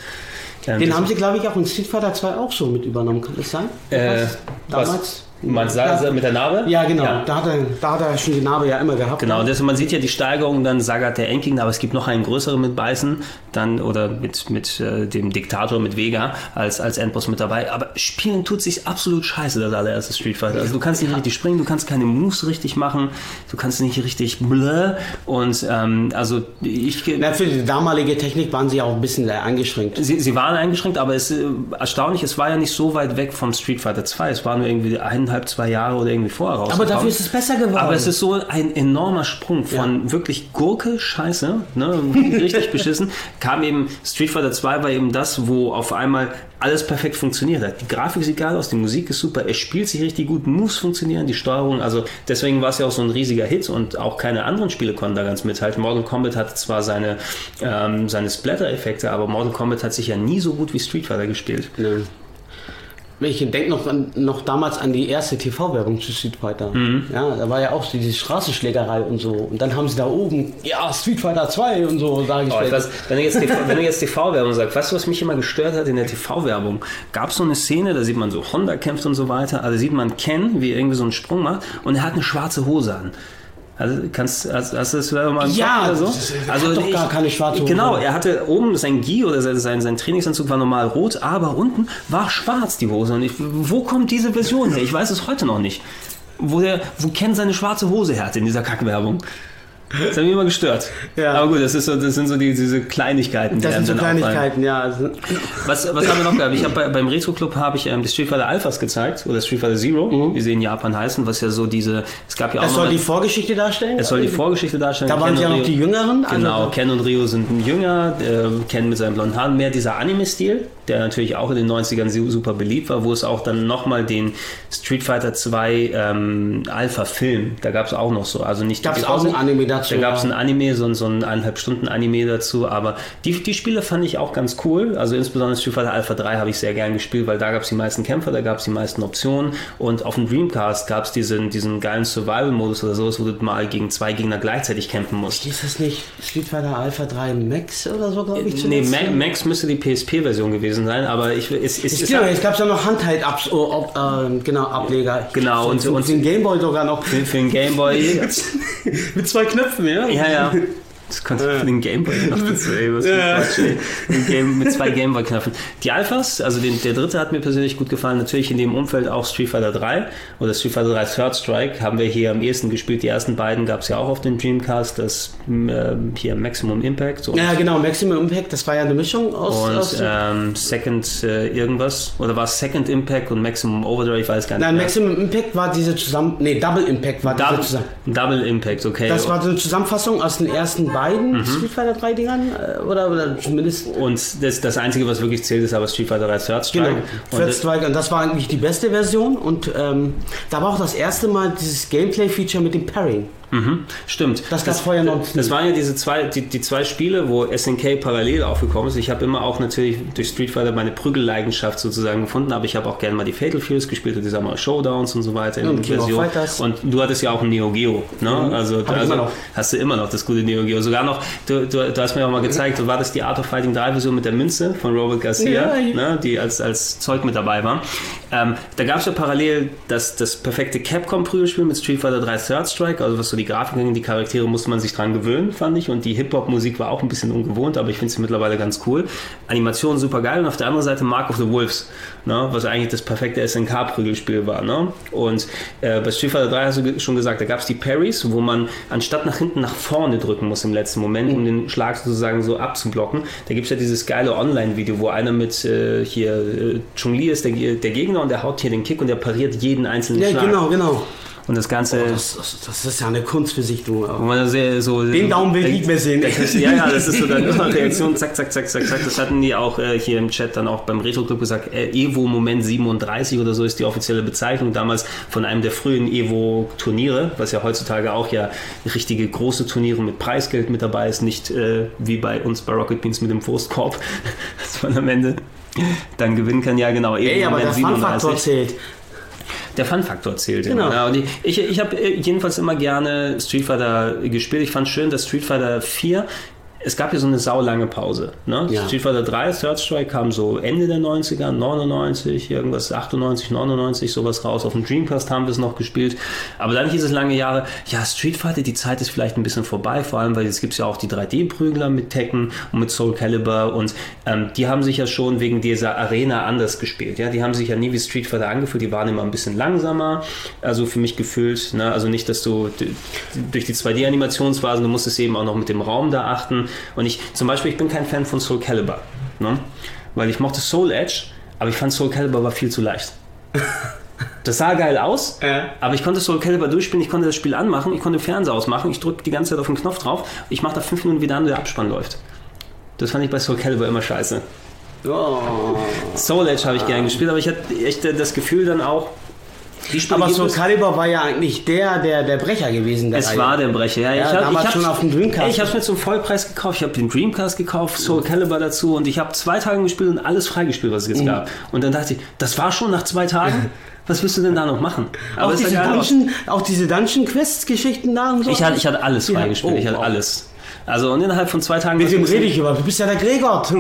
Ähm, den haben sie, glaube ich, auch in Street Fighter 2 auch so mit übernommen, kann das sein?
Äh, damals? Man sah ja. mit der Narbe?
Ja, genau. Ja. Da, hat er, da hat er schon die Narbe ja immer gehabt.
Genau, das, man sieht ja die Steigerung, dann Sagat der Endgegner, aber es gibt noch einen größeren mit Beißen, dann oder mit, mit äh, dem Diktator, mit Vega als, als Endboss mit dabei. Aber spielen tut sich absolut scheiße, das allererste Street Fighter. Also du kannst nicht richtig springen, du kannst keine Moves richtig machen, du kannst nicht richtig blö. Und ähm, also ich.
Na, für die damalige Technik waren sie auch ein bisschen eingeschränkt.
Sie, sie waren eingeschränkt, aber es ist äh, erstaunlich, es war ja nicht so weit weg vom Street Fighter 2. Es war nur irgendwie ein eineinhalb, zwei Jahre oder irgendwie vorher
rausgekommen. Aber dafür ist es besser geworden.
Aber es ist so ein enormer Sprung von ja. wirklich Gurke, Scheiße, ne, (laughs) richtig beschissen, kam eben Street Fighter 2 war eben das, wo auf einmal alles perfekt funktioniert hat. Die Grafik sieht geil aus, die Musik ist super, er spielt sich richtig gut, Moves funktionieren, die Steuerung, also deswegen war es ja auch so ein riesiger Hit und auch keine anderen Spiele konnten da ganz mithalten. Mortal Kombat hat zwar seine, ähm, seine Splatter-Effekte, aber Mortal Kombat hat sich ja nie so gut wie Street Fighter gespielt.
Nee. Ich denke noch, noch damals an die erste TV-Werbung zu Street Fighter. Mhm. Ja, da war ja auch diese Straßenschlägerei und so. Und dann haben sie da oben, ja, Street Fighter 2 und so, sage ich. Oh,
weiß, wenn, du jetzt TV, wenn du jetzt TV-Werbung sagst, weißt du, was mich immer gestört hat in der TV-Werbung? Gab es so eine Szene, da sieht man so Honda kämpft und so weiter, also sieht man Ken, wie er irgendwie so einen Sprung macht und er hat eine schwarze Hose an. Also kannst, hast, hast du das mal
Ja, oder so? Das, also hat doch ich, gar keine schwarze
Hose. Genau, er hatte oben sein Gi oder sein, sein Trainingsanzug war normal rot, aber unten war schwarz die Hose. Und ich, wo kommt diese Version her? Ich weiß es heute noch nicht. Wo, der, wo Ken seine schwarze Hose her hat in dieser Kackwerbung. Das hat mich immer gestört. Ja. Aber gut, das, ist so, das sind so die, diese Kleinigkeiten.
Das sind so Kleinigkeiten, ja. Also
was, was haben wir noch gehabt? Ich habe bei, beim Retro Club habe ich ähm, die Street Fighter Alphas gezeigt oder Street Fighter Zero, mhm. wie sie in Japan heißen, was ja so diese. Es gab ja auch.
Es soll die Vorgeschichte darstellen.
Es soll die Vorgeschichte darstellen.
Da waren ja noch die Jüngeren.
Also genau, Ken und Rio sind jünger. Äh, Ken mit seinen blonden Haaren mehr dieser Anime-Stil, der natürlich auch in den 90ern super beliebt war, wo es auch dann nochmal den Street Fighter 2 ähm, Alpha-Film, da gab es auch noch so. Also nicht
gab es auch ein Anime dazu.
Da gab es ein Anime, so, so ein eineinhalb Stunden Anime dazu, aber die, die Spiele fand ich auch ganz cool. Also insbesondere Street Fighter Alpha 3 habe ich sehr gern gespielt, weil da gab es die meisten Kämpfer, da gab es die meisten Optionen und auf dem Dreamcast gab es diesen, diesen geilen Survival-Modus oder sowas, wo du mal gegen zwei Gegner gleichzeitig kämpfen musst.
Ist das nicht Street Fighter Alpha 3 Max oder so, glaube ich?
Nee, Ma Max müsste die PSP-Version gewesen sein, aber ich, es, es,
es, genau, es gab ja noch Handheld-Abs, oh, äh, genau, Ableger.
Genau,
und, und, und den Gameboy sogar noch.
Für, für den Gameboy. (laughs)
Mit zwei Knöpfen, ja?
Ja, ja. Das kannst du für den Gameboy noch (laughs) dazu, ey, was ja. Game, mit zwei Gameboy-Knöpfen. Die Alphas, also den, der dritte hat mir persönlich gut gefallen. Natürlich in dem Umfeld auch Street Fighter 3 oder Street Fighter 3 Third Strike haben wir hier am ehesten gespielt. Die ersten beiden gab es ja auch auf dem Dreamcast, das äh, hier Maximum Impact.
ja, genau, Maximum Impact, das war ja eine Mischung aus.
Und aus ähm, Second äh, irgendwas, oder war es Second Impact und Maximum Overdrive, ich weiß gar nicht.
Nein, mehr. Maximum Impact war diese zusammen, nee, Double Impact war
Double,
diese zusammen.
Double Impact, okay.
Das war so eine Zusammenfassung aus den ersten beiden mhm. Street Fighter 3 Dingern äh, oder, oder zumindest.
Und das, das Einzige, was wirklich zählt, ist aber Street Fighter 3 Third Strike. Genau,
Third Strike und das war eigentlich die beste Version und ähm, da war auch das erste Mal dieses Gameplay-Feature mit dem Parrying.
Mhm, stimmt.
Das gab vorher noch.
Das waren ja diese zwei, die, die zwei Spiele, wo SNK parallel aufgekommen ist. Ich habe immer auch natürlich durch Street Fighter meine Prügelleidenschaft sozusagen gefunden, aber ich habe auch gerne mal die Fatal Furies gespielt und die mal Showdowns und so weiter in
und Version.
Und du hattest ja auch ein Neo Geo, ne? Mhm. Also, also hast du immer noch das gute Neo Geo. Sogar noch, du, du, du hast mir auch mal gezeigt, du war das die Art of Fighting 3 Version mit der Münze von Robert Garcia, ja, ne? die als, als Zeug mit dabei war. Ähm, da gab es ja parallel das, das perfekte Capcom-Prügelspiel mit Street Fighter 3 Third Strike, also was so die Grafik die Charaktere musste man sich dran gewöhnen, fand ich. Und die Hip-Hop-Musik war auch ein bisschen ungewohnt, aber ich finde sie mittlerweile ganz cool. Animation super geil. Und auf der anderen Seite Mark of the Wolves, ne, was eigentlich das perfekte SNK-Prügelspiel war. Ne? Und äh, bei Street Fighter 3 hast du schon gesagt, da gab es die Parries, wo man anstatt nach hinten nach vorne drücken muss im letzten Moment, um den Schlag sozusagen so abzublocken. Da gibt es ja dieses geile Online-Video, wo einer mit äh, hier äh, Chun-Li ist der, der Gegner und der haut hier den Kick und der pariert jeden einzelnen
ja,
Schlag.
Ja, genau, genau.
Und das Ganze.
Oh, das, das, ist ja eine Kunst für sich, du.
Wo man sehr, so,
Den Daumen will ich mehr sehen. (laughs)
ja, ja, das ist so dann immer Reaktion, zack, zack, zack, zack, zack. Das hatten die auch äh, hier im Chat dann auch beim Retro Club gesagt. Äh, Evo Moment 37 oder so ist die offizielle Bezeichnung. Damals von einem der frühen Evo-Turniere, was ja heutzutage auch ja richtige große Turniere mit Preisgeld mit dabei ist. Nicht äh, wie bei uns bei Rocket Beans mit dem Wurstkorb, (laughs) dass man am Ende dann gewinnen kann. Ja, genau.
Evo Ey, aber Moment der 37. zählt
der Fun-Faktor zählt.
Genau.
Ja, und ich ich, ich habe äh, jedenfalls immer gerne Street Fighter gespielt. Ich fand schön, dass Street Fighter 4 es gab ja so eine saulange Pause. Ne? Ja. Street Fighter 3, Third Strike kam so Ende der 90er, 99, irgendwas 98, 99, sowas raus. Auf dem Dreamcast haben wir es noch gespielt. Aber dann hieß es lange Jahre, ja, Street Fighter, die Zeit ist vielleicht ein bisschen vorbei, vor allem, weil jetzt gibt es ja auch die 3D-Prügler mit Tekken und mit Soul Calibur und ähm, die haben sich ja schon wegen dieser Arena anders gespielt. Ja? Die haben sich ja nie wie Street Fighter angefühlt, die waren immer ein bisschen langsamer, also für mich gefühlt. Ne? Also nicht, dass du durch die 2D-Animationsphasen, du musstest eben auch noch mit dem Raum da achten und ich, zum Beispiel, ich bin kein Fan von Soul Calibur, ne? weil ich mochte Soul Edge, aber ich fand Soul Calibur war viel zu leicht. (laughs) Das sah geil aus, äh. aber ich konnte Soul Calibur durchspielen, ich konnte das Spiel anmachen, ich konnte den Fernseher ausmachen, ich drücke die ganze Zeit auf den Knopf drauf, ich mache da fünf Minuten wieder an, der Abspann läuft. Das fand ich bei Soul Calibur immer scheiße. Oh. Soul Edge habe ich gerne gespielt, aber ich hatte echt das Gefühl dann auch,
aber Soul Calibur war ja eigentlich der, der, der Brecher gewesen.
Der es Reihe. war der Brecher, ja.
ja ich hab, ich schon auf dem Dreamcast.
ich habe es mir zum Vollpreis gekauft. Ich habe den Dreamcast gekauft, Soul Calibur dazu und ich habe zwei Tage gespielt und alles freigespielt, was es jetzt mhm. gab. Und dann dachte ich, das war schon nach zwei Tagen. (laughs) Was willst du denn da noch machen?
Aber auch, diese Dungeon, auch diese Dungeon Quest Geschichten da und
so. Ich hatte, ich hatte alles freigespielt. Ja. Oh, ich hatte wow. alles. Also und innerhalb von zwei Tagen.
Mit wem rede ich über? Du bist ja der Gregor. (laughs)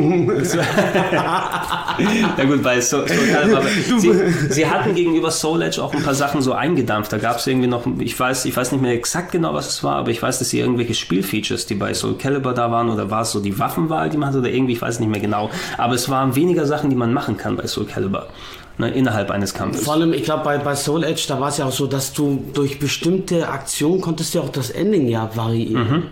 Na gut, bei Soul, Soul sie, sie, hatten gegenüber Soul Edge auch ein paar Sachen so eingedampft. Da gab es irgendwie noch, ich weiß, ich weiß nicht mehr exakt genau, was es war, aber ich weiß, dass sie irgendwelche Spielfeatures, die bei Soul Calibur da waren, oder war es so die Waffenwahl, die man hatte, oder irgendwie, ich weiß nicht mehr genau. Aber es waren weniger Sachen, die man machen kann bei Soul Calibur. Ne, innerhalb eines Kampfes.
Vor allem, ich glaube, bei, bei Soul Edge, da war es ja auch so, dass du durch bestimmte Aktionen konntest ja auch das Ending ja variieren. Mhm.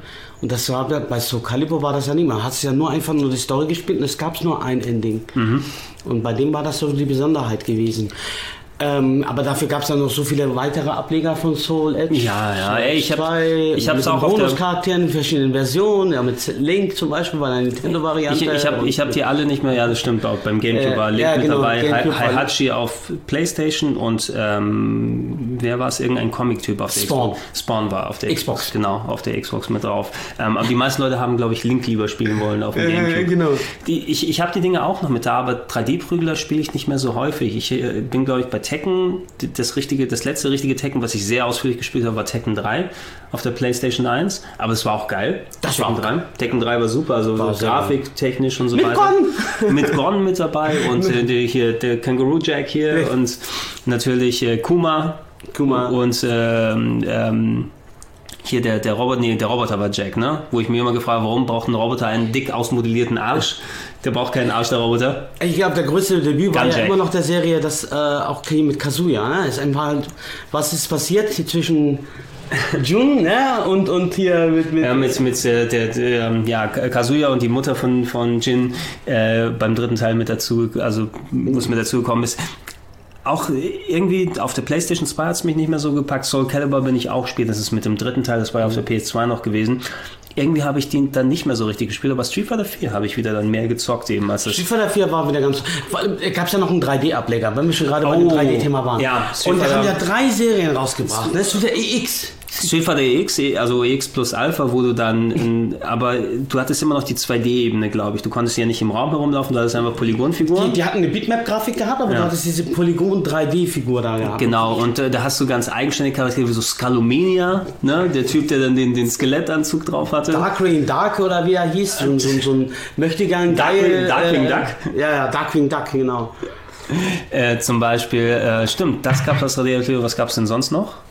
Und das war bei Soul Calibur war das ja nicht. Man hat ja nur einfach nur die Story gespielt und es gab nur ein Ending. Mhm. Und bei dem war das so die Besonderheit gewesen. Ähm, aber dafür gab es dann noch so viele weitere Ableger von Soul Edge.
Ja, ja, ey, ich habe
ich hab's auch Bonus-Charakteren in verschiedenen Versionen, ja, mit Link zum Beispiel bei der Nintendo-Variante.
Ich, ich habe ich hab die alle nicht mehr, ja, das stimmt auch. Beim Gamecube äh, war Link ja, mit genau, dabei, Heihachi auf Playstation und ähm, wer war es? Irgendein Comic-Typ auf der
Spawn.
Xbox. Spawn war auf der Xbox. Xbox. Genau, auf der Xbox mit drauf. Ähm, aber die meisten Leute haben, glaube ich, Link lieber spielen wollen auf dem Gamecube.
Äh, genau.
Die, ich ich habe die Dinge auch noch mit da, aber 3D-Prügler spiele ich nicht mehr so häufig. Ich äh, bin, glaube ich, bei Tekken, das richtige, das letzte richtige Tekken, was ich sehr ausführlich gespielt habe, war Tekken 3 auf der PlayStation 1. Aber es war auch geil.
Das Tekken
war 3. Tekken 3 war super, also war so grafiktechnisch und so
mit
weiter.
Gon. (laughs)
Mit Gon mit dabei und äh, die, hier der Kangaroo Jack hier ja. und natürlich äh, Kuma.
Kuma.
Und ähm, ähm, hier der, der Roboter, nee, der Roboter war Jack, ne? Wo ich mir immer gefragt habe, warum braucht ein Roboter einen dick ausmodellierten Arsch? Der braucht keinen Arsch, der Roboter.
Ich glaube, der größte Debüt war ja immer noch der Serie, das äh, auch mit Kazuya. Ne? Ist einfach, was ist passiert hier zwischen Jun ne? und, und hier mit.
mit ja, mit, mit äh, der, der, ähm, ja, Kazuya und die Mutter von, von Jin äh, beim dritten Teil mit dazu, also wo es mit dazu gekommen ist auch irgendwie auf der PlayStation 2 hat es mich nicht mehr so gepackt. Soul Calibur bin ich auch spät. Das ist mit dem dritten Teil, das war ja auf der PS2 noch gewesen. Irgendwie habe ich den dann nicht mehr so richtig gespielt, aber Street Fighter 4 habe ich wieder dann mehr gezockt eben als
Street Fighter 4 war wieder ganz. Allem gab es ja noch einen 3D-Ableger, wenn wir schon gerade oh, bei dem 3D-Thema waren.
Ja,
Street Und da haben ja drei Serien rausgebracht. Das ist wieder EX.
Street Fighter EX, also EX plus Alpha, wo du dann, in, aber du hattest immer noch die 2D-Ebene, glaube ich. Du konntest ja nicht im Raum herumlaufen, du hattest einfach Polygonfiguren.
Die, die hatten eine Bitmap-Grafik gehabt, aber ja. du hattest diese Polygon-3D-Figur da gehabt.
Genau, und äh, da hast du ganz eigenständige Charaktere wie so Scalomania, ne? der Typ, der dann den, den Skelettanzug drauf hatte.
Darkwing Duck oder wie er hieß, so, so, so ein möchtegern geil.
Darkwing äh, Duck? (laughs)
Ja, ja, Darkwing Duck, genau.
Äh, zum Beispiel, äh, stimmt, das gab es als was gab es denn sonst noch?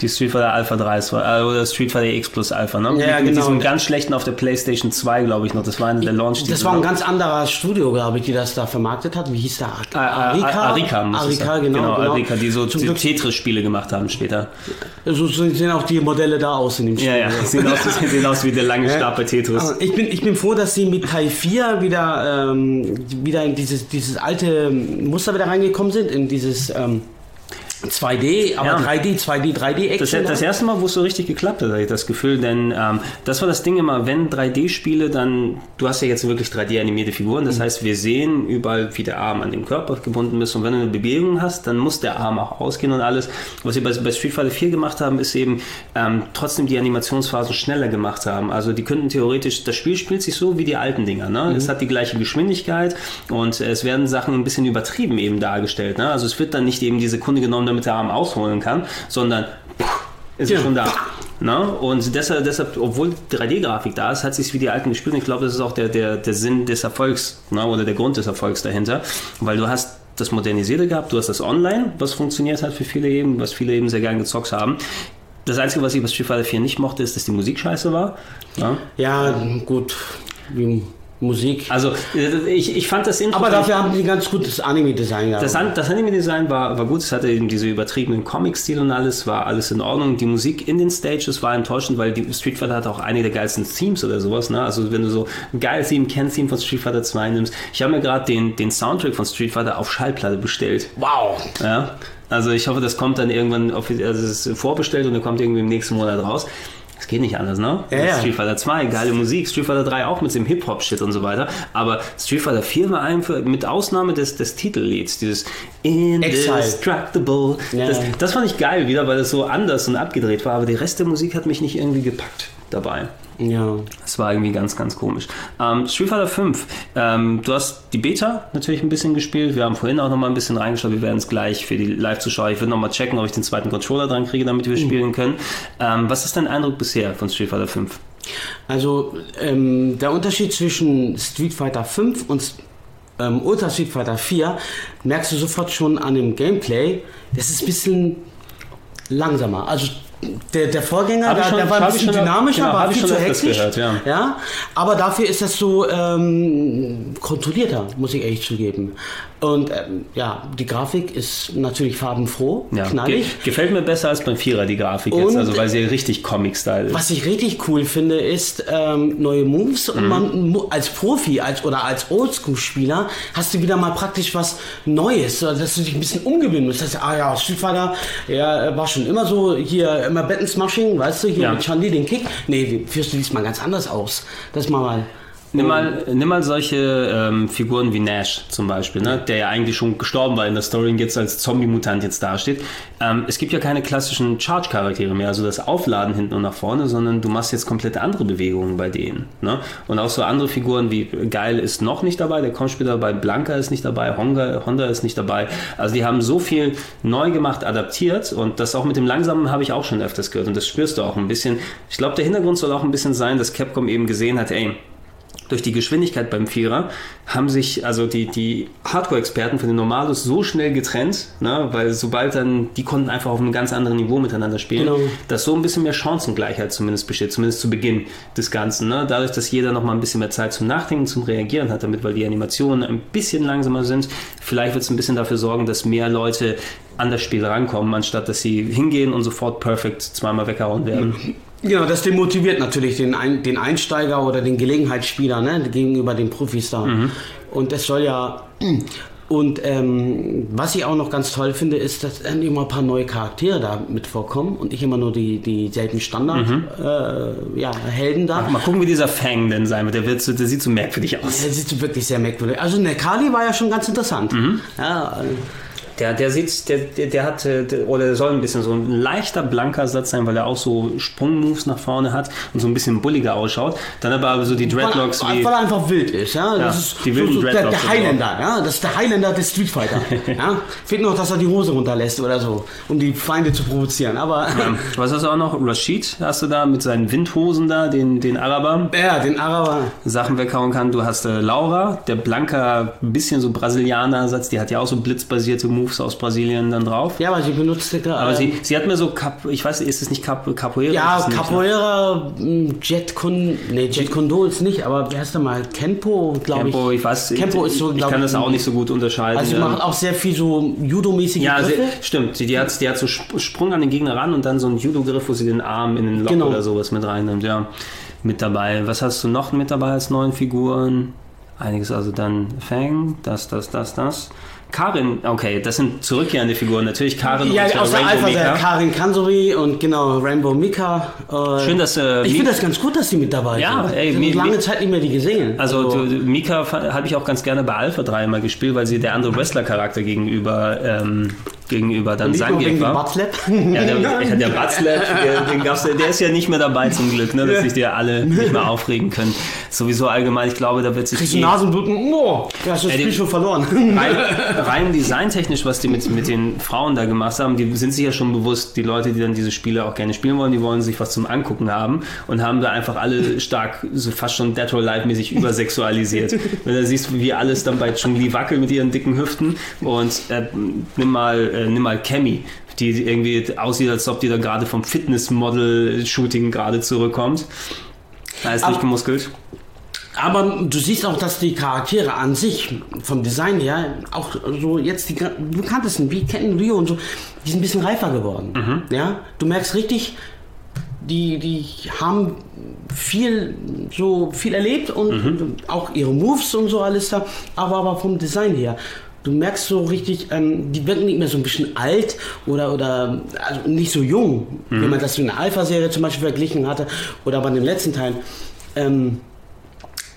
Die Street Fighter Alpha 3 äh, oder Street Fighter X plus Alpha, ne?
Ja,
mit,
genau.
Diesem ganz schlechten auf der PlayStation 2, glaube ich noch. Das war eine der launch
Das war ein ganz anderer Studio, glaube ich, die das da vermarktet hat. Wie hieß der?
Arika? Arika,
Arika genau, genau.
genau. Arika, die so Tetris-Spiele gemacht haben später.
So sehen auch die Modelle da aus in dem
Spiel. Ja, ja, sehen aus, (laughs) sehen aus wie der lange Stab bei Tetris.
Ich bin, ich bin froh, dass sie mit Teil 4 wieder, ähm, wieder in dieses, dieses alte Muster wieder reingekommen sind, in dieses... Ähm, 2D, aber ja. 3D, 2D, 3D-Action.
Das, das, erste Mal, wo es so richtig geklappt hat, hatte ich das Gefühl, denn ähm, das war das Ding immer, wenn 3D-Spiele, dann, du hast ja jetzt wirklich 3D-animierte Figuren, das mhm. heißt, wir sehen überall, wie der Arm an den Körper gebunden ist und wenn du eine Bewegung hast, dann muss der Arm auch ausgehen und alles. Was wir bei, bei Street Fighter 4 gemacht haben, ist eben ähm, trotzdem die Animationsphasen schneller gemacht haben. Also die könnten theoretisch, das Spiel spielt sich so wie die alten Dinger, ne? Mhm. Es hat die gleiche Geschwindigkeit und es werden Sachen ein bisschen übertrieben eben dargestellt, ne? Also es wird dann nicht eben die Sekunde genommen, damit der Arm ausholen kann, sondern ist ja. schon da. Ne? Und deshalb, deshalb, obwohl 3D-Grafik da ist, hat sich wie die alten gespielt. Und ich glaube, das ist auch der, der, der Sinn des Erfolgs ne? oder der Grund des Erfolgs dahinter, weil du hast das Modernisierte gehabt, du hast das Online, was funktioniert hat für viele eben, was viele eben sehr gern gezockt haben. Das Einzige, was ich bei Street Fighter 4 nicht mochte, ist, dass die Musik scheiße war.
Ne? Ja, gut. Musik.
Also ich, ich fand das
Intro. Aber dafür haben die ganz gutes Anime-Design
gehabt. Das, das Anime-Design war, war gut, es hatte eben diese übertriebenen Comic-Stil und alles, war alles in Ordnung. Die Musik in den Stages war enttäuschend, weil die Street Fighter hat auch einige der geilsten Themes oder sowas. Ne? Also wenn du so ein geiles Theme, Ken-Theme von Street Fighter 2 nimmst. Ich habe mir gerade den, den Soundtrack von Street Fighter auf Schallplatte bestellt.
Wow!
Ja. Also ich hoffe, das kommt dann irgendwann, also es ist vorbestellt und dann kommt irgendwie im nächsten Monat raus. Es geht nicht anders, ne?
Ja, ja.
Street Fighter 2, geile Musik, Street Fighter 3 auch mit dem Hip-Hop-Shit und so weiter. Aber Street Fighter 4 war einfach, mit Ausnahme des, des Titellieds, dieses Indestructible. Ja. Das, das fand ich geil wieder, weil es so anders und abgedreht war. Aber der Rest der Musik hat mich nicht irgendwie gepackt dabei.
Ja.
Das war irgendwie ganz, ganz komisch. Ähm, Street Fighter 5, ähm, du hast die Beta natürlich ein bisschen gespielt. Wir haben vorhin auch noch mal ein bisschen reingeschaut. Wir werden es gleich für die Live-Zuschauer. Ich würde noch mal checken, ob ich den zweiten Controller dran kriege, damit wir mhm. spielen können. Ähm, was ist dein Eindruck bisher von Street Fighter 5?
Also, ähm, der Unterschied zwischen Street Fighter 5 und ähm, Ultra Street Fighter 4 merkst du sofort schon an dem Gameplay. Das ist ein bisschen langsamer. Also der, der Vorgänger, der,
schon,
der war ein bisschen dynamischer, genau, war viel zu hektisch. Gehört, ja. ja. aber dafür ist das so ähm, kontrollierter, muss ich ehrlich zugeben. Und ähm, ja, die Grafik ist natürlich farbenfroh,
ja. knallig. Ge gefällt mir besser als beim Vierer die Grafik und jetzt, also weil sie richtig Comic-Style ist.
Was ich richtig cool finde, ist ähm, neue Moves und mhm. man als Profi als, oder als Oldschool-Spieler hast du wieder mal praktisch was Neues, dass du dich ein bisschen umgewöhnen musst. Das heißt, ah ja, Street Fighter, ja, war schon immer so, hier immer Betten Smashing, weißt du, hier ja. mit Chandi den Kick. Nee, führst du diesmal ganz anders aus. Das mal mal
Nimm mal, nimm mal solche ähm, Figuren wie Nash zum Beispiel, ne? der ja eigentlich schon gestorben war in der Story und jetzt als Zombie-Mutant jetzt dasteht. Ähm, es gibt ja keine klassischen Charge-Charaktere mehr, also das Aufladen hinten und nach vorne, sondern du machst jetzt komplett andere Bewegungen bei denen. Ne? Und auch so andere Figuren wie Geil ist noch nicht dabei, der kommt später dabei, Blanca ist nicht dabei, Honda, Honda ist nicht dabei. Also die haben so viel neu gemacht, adaptiert und das auch mit dem Langsamen habe ich auch schon öfters gehört und das spürst du auch ein bisschen. Ich glaube, der Hintergrund soll auch ein bisschen sein, dass Capcom eben gesehen hat, ey, durch die Geschwindigkeit beim Vierer haben sich also die, die Hardcore-Experten von den Normalos so schnell getrennt, ne, weil sobald dann, die konnten einfach auf einem ganz anderen Niveau miteinander spielen, genau. dass so ein bisschen mehr Chancengleichheit zumindest besteht, zumindest zu Beginn des Ganzen. Ne? Dadurch, dass jeder noch mal ein bisschen mehr Zeit zum Nachdenken, zum Reagieren hat, damit, weil die Animationen ein bisschen langsamer sind, vielleicht wird es ein bisschen dafür sorgen, dass mehr Leute an das Spiel rankommen, anstatt dass sie hingehen und sofort perfekt zweimal weggehauen werden.
Genau, das demotiviert natürlich den, Ein den Einsteiger oder den Gelegenheitsspieler ne, gegenüber den Profis da. Mhm. Und es soll ja. Und ähm, was ich auch noch ganz toll finde, ist, dass dann immer ein paar neue Charaktere da mit vorkommen und nicht immer nur die, dieselben Standard-Helden mhm. äh, ja, da.
Ach, mal gucken, wie dieser Fang denn sein wird. Der, wird so, der sieht so merkwürdig aus.
Der sieht wirklich sehr merkwürdig. Also Nekali war ja schon ganz interessant. Mhm. Ja,
der, der sieht, der, der, der hat, der, oder der soll ein bisschen so ein leichter blanker Satz sein, weil er auch so Sprungmoves nach vorne hat und so ein bisschen bulliger ausschaut. Dann aber so die Dreadlocks
weil,
wie.
Weil er einfach wild ist, ja. ja
das ist die wilden so, so
der, der Highlander, ja. Das ist der Highlander des Street Fighter. (laughs) ja. Fehlt noch, dass er die Hose runterlässt oder so, um die Feinde zu provozieren. Aber.
Ja. Was hast du auch noch? Rashid hast du da mit seinen Windhosen da, den, den Araber.
Ja, den Araber.
Sachen weghauen kann. Du hast äh, Laura, der blanker, bisschen so Brasilianer-Satz, die hat ja auch so blitzbasierte Moves Moves aus Brasilien dann drauf.
Ja, aber sie benutzte gerade.
Aber sie, sie hat mir so, Cap, ich weiß, ist es nicht Cap, Capoeira?
Ja, Capoeira, hm, Jet Con, nee, Jet Kondo ist nicht, aber wie heißt der mal? Kenpo, glaube ich. Kenpo,
ich weiß.
Kenpo ist so,
Ich kann das auch nicht so gut unterscheiden.
Also sie macht auch sehr viel so Judo-mäßige
ja, Griffe. Ja, stimmt. Die, die, hat, die hat so Sprung an den Gegner ran und dann so einen Judo-Griff, wo sie den Arm in den Lock genau. oder sowas mit reinnimmt, ja. Mit dabei. Was hast du noch mit dabei als neuen Figuren? Einiges, also dann Fang, das, das, das, das. Karin, okay, das sind zurückkehrende Figuren. Natürlich Karin
ja, und aus der Alpha der Karin Kansori und genau Rainbow Mika.
Äh, Schön, dass
äh, Ich finde das ganz gut, dass sie mit dabei
ja,
sind.
Ey,
ich habe lange Zeit nicht mehr die gesehen.
Also, also du, Mika habe ich auch ganz gerne bei Alpha 3 mal gespielt, weil sie der andere Wrestler-Charakter gegenüber ähm, gegenüber dann Zangief war.
Buttslap?
Ja, der, (laughs) der der, den gab's, der ist ja nicht mehr dabei zum Glück, ne, dass sich die alle nicht mehr aufregen können. Sowieso allgemein, ich glaube, da wird sich...
Kriegst du Nasenbluten? Oh, du hast das Spiel schon verloren.
Rein, (laughs) rein designtechnisch, was die mit, mit den Frauen da gemacht haben, die sind sich ja schon bewusst, die Leute, die dann diese Spiele auch gerne spielen wollen, die wollen sich was zum Angucken haben und haben da einfach alle stark, so fast schon Dead or Alive mäßig übersexualisiert. (laughs) Wenn du siehst, wie alles dann bei Chun-Li wackelt mit ihren dicken Hüften und äh, nimm mal äh, nimm mal Cammy, die irgendwie aussieht, als ob die da gerade vom Fitnessmodel-Shooting gerade zurückkommt. Da ist nicht gemuskelt.
Aber du siehst auch, dass die Charaktere an sich, vom Design her, auch so jetzt die bekanntesten, wie Ken Rio und so, die sind ein bisschen reifer geworden. Mhm. Ja? Du merkst richtig, die, die haben viel so viel erlebt und mhm. auch ihre Moves und so alles da, aber, aber vom Design her du merkst so richtig, ähm, die wirken nicht mehr so ein bisschen alt oder, oder also nicht so jung, mhm. wenn man das mit einer Alpha-Serie zum Beispiel verglichen hatte oder bei den letzten Teilen. Ähm,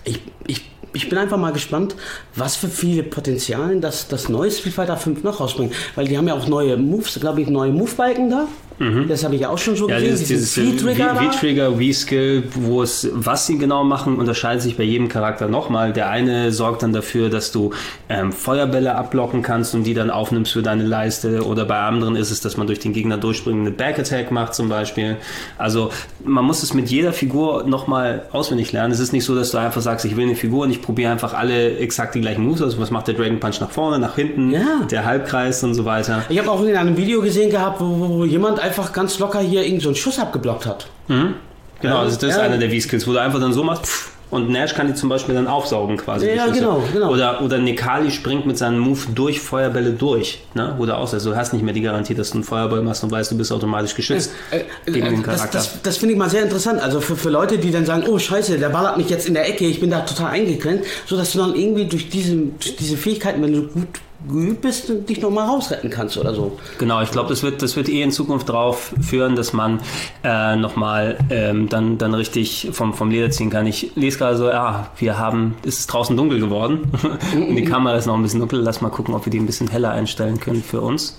ich, ich, ich bin einfach mal gespannt, was für viele Potenzialen das, das neue Street Fighter 5 noch rausbringt. Weil die haben ja auch neue Moves, glaube ich, neue Move-Balken da. Mhm. Das habe ich auch schon so
ja, gesehen. Dieses, dieses V-Trigger, V-Skill, wo es, was sie genau machen, unterscheidet sich bei jedem Charakter nochmal. Der eine sorgt dann dafür, dass du ähm, Feuerbälle abblocken kannst und die dann aufnimmst für deine Leiste. Oder bei anderen ist es, dass man durch den Gegner durchspringende Back-Attack macht zum Beispiel. Also man muss es mit jeder Figur nochmal auswendig lernen. Es ist nicht so, dass du einfach sagst, ich will eine Figur und ich probiere einfach alle exakt die gleichen Moves. Also was macht der Dragon Punch nach vorne, nach hinten, ja. der Halbkreis und so weiter.
Ich habe auch in einem Video gesehen gehabt, wo, wo jemand einfach ganz locker hier irgendeinen so einen Schuss abgeblockt hat. Mhm.
Genau, also das ist einer der V-Skills, wo du einfach dann so machst, pff, und Nash kann die zum Beispiel dann aufsaugen quasi.
Ja, genau, genau.
Oder, oder Nekali springt mit seinem Move durch Feuerbälle durch. Ne? Oder auch, also du hast nicht mehr die Garantie, dass du einen Feuerball machst und weißt, du bist automatisch geschützt
äh, äh, gegen den Charakter. Das, das, das finde ich mal sehr interessant. Also für, für Leute, die dann sagen, oh scheiße, der ballert mich jetzt in der Ecke, ich bin da total eingeklemmt, so dass du dann irgendwie durch diese, durch diese Fähigkeiten, wenn du gut geübt bist dich nochmal rausretten kannst oder so.
Genau, ich glaube, das wird, das wird eh in Zukunft darauf führen, dass man äh, nochmal ähm, dann, dann richtig vom, vom Leder ziehen kann. Ich lese gerade so, ja, wir haben, es ist draußen dunkel geworden (laughs) und die Kamera ist noch ein bisschen dunkel. Lass mal gucken, ob wir die ein bisschen heller einstellen können für uns.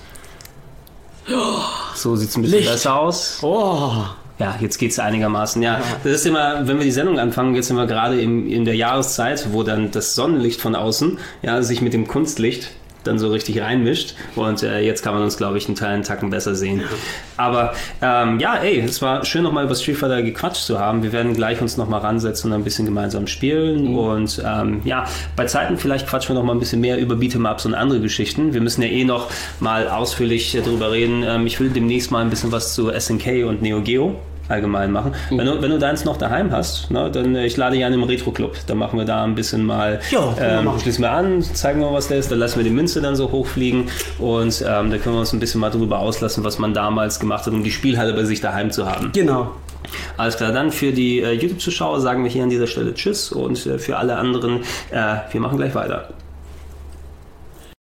So sieht es ein bisschen Licht. besser aus. Oh. Ja, jetzt geht es einigermaßen. Ja, das ist immer, wenn wir die Sendung anfangen, jetzt sind wir gerade in der Jahreszeit, wo dann das Sonnenlicht von außen ja, sich mit dem Kunstlicht dann so richtig reinmischt. Und äh, jetzt kann man uns, glaube ich, einen Teil einen Tacken besser sehen. Aber ähm, ja, ey, es war schön nochmal über Street Fighter gequatscht zu haben. Wir werden gleich uns nochmal ransetzen und ein bisschen gemeinsam spielen. Mhm. Und ähm, ja, bei Zeiten vielleicht quatschen wir nochmal ein bisschen mehr über Beat'em-Ups und andere Geschichten. Wir müssen ja eh noch mal ausführlich darüber reden. Ähm, ich will demnächst mal ein bisschen was zu SNK und Neo Geo allgemein machen. Mhm. Wenn, du, wenn du deins noch daheim hast, ne, dann äh, ich lade dich an im Retro-Club. Dann machen wir da ein bisschen mal, jo, ähm, schließen wir an, zeigen wir, was der ist, dann lassen wir die Münze dann so hochfliegen und ähm, da können wir uns ein bisschen mal darüber auslassen, was man damals gemacht hat, um die Spielhalle bei sich daheim zu haben.
Genau.
Alles klar, dann für die äh, YouTube-Zuschauer sagen wir hier an dieser Stelle Tschüss und äh, für alle anderen, äh, wir machen gleich weiter.